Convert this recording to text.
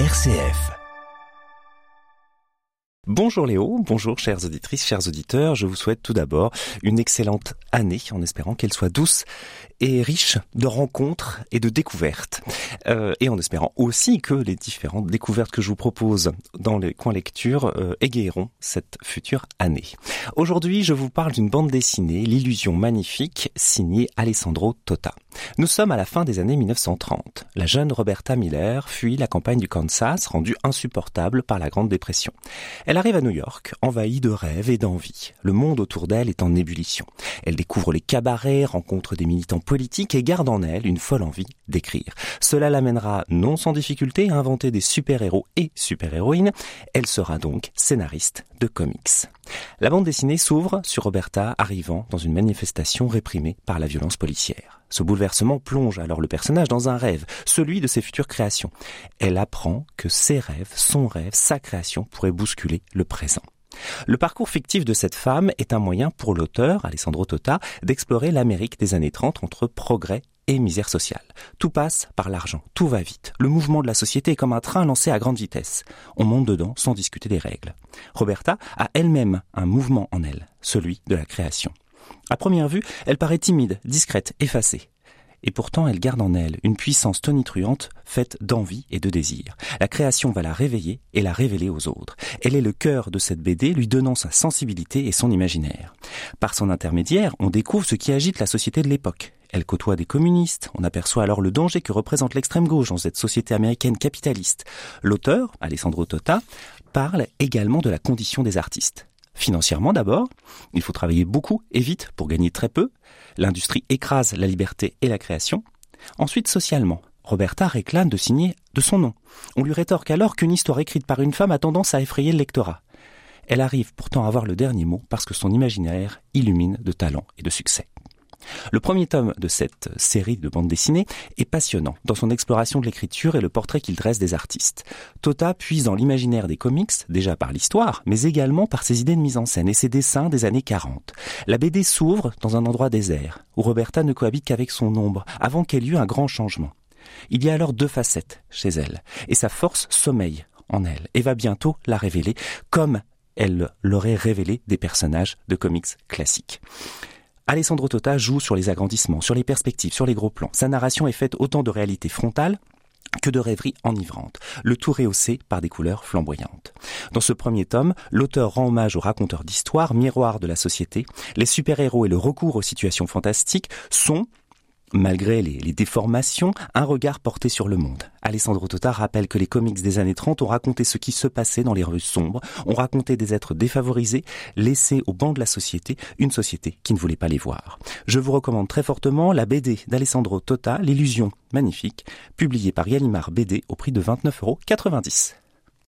RCF. Bonjour Léo, bonjour chères auditrices, chers auditeurs. Je vous souhaite tout d'abord une excellente année en espérant qu'elle soit douce et riche de rencontres et de découvertes. Euh, et en espérant aussi que les différentes découvertes que je vous propose dans les coins lecture euh, égayeront cette future année. Aujourd'hui, je vous parle d'une bande dessinée, L'illusion magnifique, signée Alessandro Tota. Nous sommes à la fin des années 1930. La jeune Roberta Miller fuit la campagne du Kansas, rendue insupportable par la Grande Dépression. Elle arrive à New York, envahie de rêves et d'envie. Le monde autour d'elle est en ébullition. Elle découvre les cabarets, rencontre des militants politiques et garde en elle une folle envie d'écrire. Cela l'amènera non sans difficulté à inventer des super-héros et super-héroïnes. Elle sera donc scénariste de comics. La bande dessinée s'ouvre sur Roberta arrivant dans une manifestation réprimée par la violence policière. Ce bouleversement plonge alors le personnage dans un rêve, celui de ses futures créations. Elle apprend que ses rêves, son rêve, sa création pourraient bousculer le présent. Le parcours fictif de cette femme est un moyen pour l'auteur, Alessandro Tota, d'explorer l'Amérique des années 30 entre progrès et misère sociale. Tout passe par l'argent, tout va vite. Le mouvement de la société est comme un train lancé à grande vitesse. On monte dedans sans discuter des règles. Roberta a elle-même un mouvement en elle, celui de la création. À première vue, elle paraît timide, discrète, effacée. Et pourtant, elle garde en elle une puissance tonitruante faite d'envie et de désir. La création va la réveiller et la révéler aux autres. Elle est le cœur de cette BD, lui donnant sa sensibilité et son imaginaire. Par son intermédiaire, on découvre ce qui agite la société de l'époque. Elle côtoie des communistes. On aperçoit alors le danger que représente l'extrême gauche dans cette société américaine capitaliste. L'auteur, Alessandro Tota, parle également de la condition des artistes. Financièrement d'abord, il faut travailler beaucoup et vite pour gagner très peu. L'industrie écrase la liberté et la création. Ensuite, socialement, Roberta réclame de signer de son nom. On lui rétorque alors qu'une histoire écrite par une femme a tendance à effrayer le lectorat. Elle arrive pourtant à avoir le dernier mot parce que son imaginaire illumine de talent et de succès. Le premier tome de cette série de bandes dessinées est passionnant dans son exploration de l'écriture et le portrait qu'il dresse des artistes. Tota puise dans l'imaginaire des comics, déjà par l'histoire, mais également par ses idées de mise en scène et ses dessins des années 40. La BD s'ouvre dans un endroit désert, où Roberta ne cohabite qu'avec son ombre, avant qu'elle y eût un grand changement. Il y a alors deux facettes chez elle, et sa force sommeille en elle, et va bientôt la révéler, comme elle l'aurait révélé des personnages de comics classiques. Alessandro Tota joue sur les agrandissements, sur les perspectives, sur les gros plans. Sa narration est faite autant de réalité frontale que de rêveries enivrantes, le tout rehaussé par des couleurs flamboyantes. Dans ce premier tome, l'auteur rend hommage aux raconteurs d'histoire, miroir de la société. Les super-héros et le recours aux situations fantastiques sont, malgré les, déformations, un regard porté sur le monde. Alessandro Tota rappelle que les comics des années 30 ont raconté ce qui se passait dans les rues sombres, ont raconté des êtres défavorisés, laissés au banc de la société, une société qui ne voulait pas les voir. Je vous recommande très fortement la BD d'Alessandro Tota, L'illusion magnifique, publiée par Yalimar BD au prix de 29,90 euros.